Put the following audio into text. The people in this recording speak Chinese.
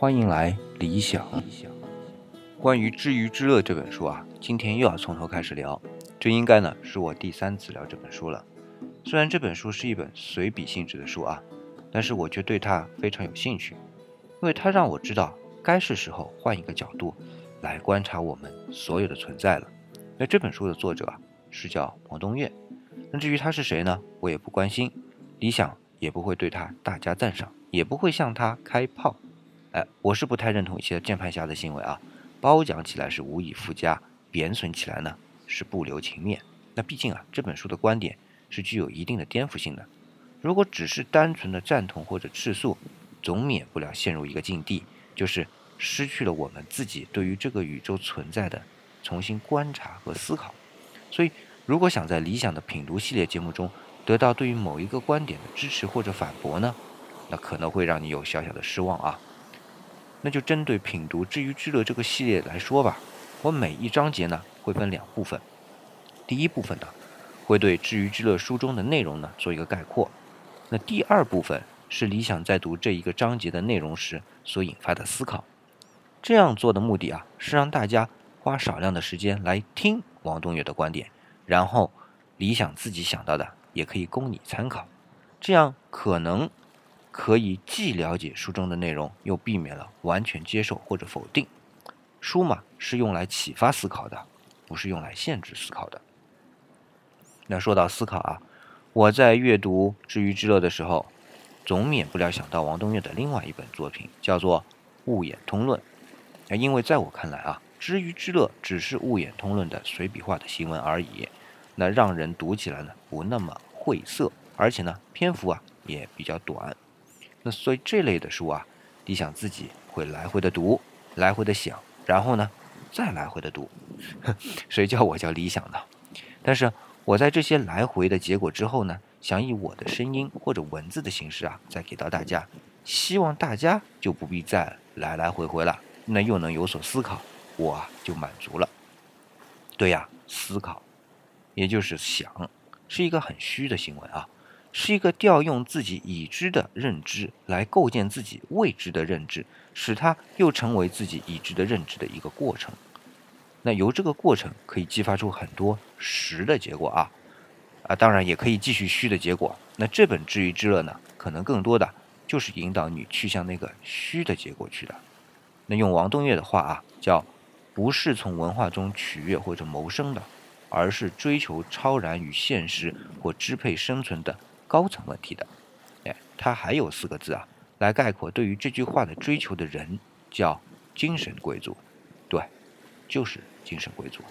欢迎来理想。关于《知鱼之乐》这本书啊，今天又要从头开始聊。这应该呢是我第三次聊这本书了。虽然这本书是一本随笔性质的书啊，但是我却对它非常有兴趣，因为它让我知道该是时候换一个角度来观察我们所有的存在了。那这本书的作者啊是叫王东岳。那至于他是谁呢？我也不关心。理想也不会对他大加赞赏，也不会向他开炮。哎，我是不太认同一些键盘侠的行为啊。褒奖起来是无以复加，贬损起来呢是不留情面。那毕竟啊，这本书的观点是具有一定的颠覆性的。如果只是单纯的赞同或者斥诉，总免不了陷入一个境地，就是失去了我们自己对于这个宇宙存在的重新观察和思考。所以，如果想在理想的品读系列节目中得到对于某一个观点的支持或者反驳呢，那可能会让你有小小的失望啊。那就针对品读《知鱼之乐》这个系列来说吧，我每一章节呢会分两部分。第一部分呢会对《知鱼之乐》书中的内容呢做一个概括，那第二部分是理想在读这一个章节的内容时所引发的思考。这样做的目的啊是让大家花少量的时间来听王东岳的观点，然后理想自己想到的也可以供你参考，这样可能。可以既了解书中的内容，又避免了完全接受或者否定。书嘛，是用来启发思考的，不是用来限制思考的。那说到思考啊，我在阅读《知鱼之乐》的时候，总免不了想到王东岳的另外一本作品，叫做《物演通论》。那因为在我看来啊，《知鱼之乐》只是《物演通论》的随笔化的行文而已，那让人读起来呢不那么晦涩，而且呢篇幅啊也比较短。那所以这类的书啊，理想自己会来回的读，来回的想，然后呢，再来回的读。谁叫我叫理想呢？但是我在这些来回的结果之后呢，想以我的声音或者文字的形式啊，再给到大家，希望大家就不必再来来回回了，那又能有所思考，我就满足了。对呀，思考，也就是想，是一个很虚的行为啊。是一个调用自己已知的认知来构建自己未知的认知，使它又成为自己已知的认知的一个过程。那由这个过程可以激发出很多实的结果啊，啊，当然也可以继续虚的结果。那这本《知鱼之乐》呢，可能更多的就是引导你去向那个虚的结果去的。那用王东岳的话啊，叫不是从文化中取悦或者谋生的，而是追求超然与现实或支配生存的。高层问题的，哎，他还有四个字啊，来概括对于这句话的追求的人，叫精神贵族，对，就是精神贵族。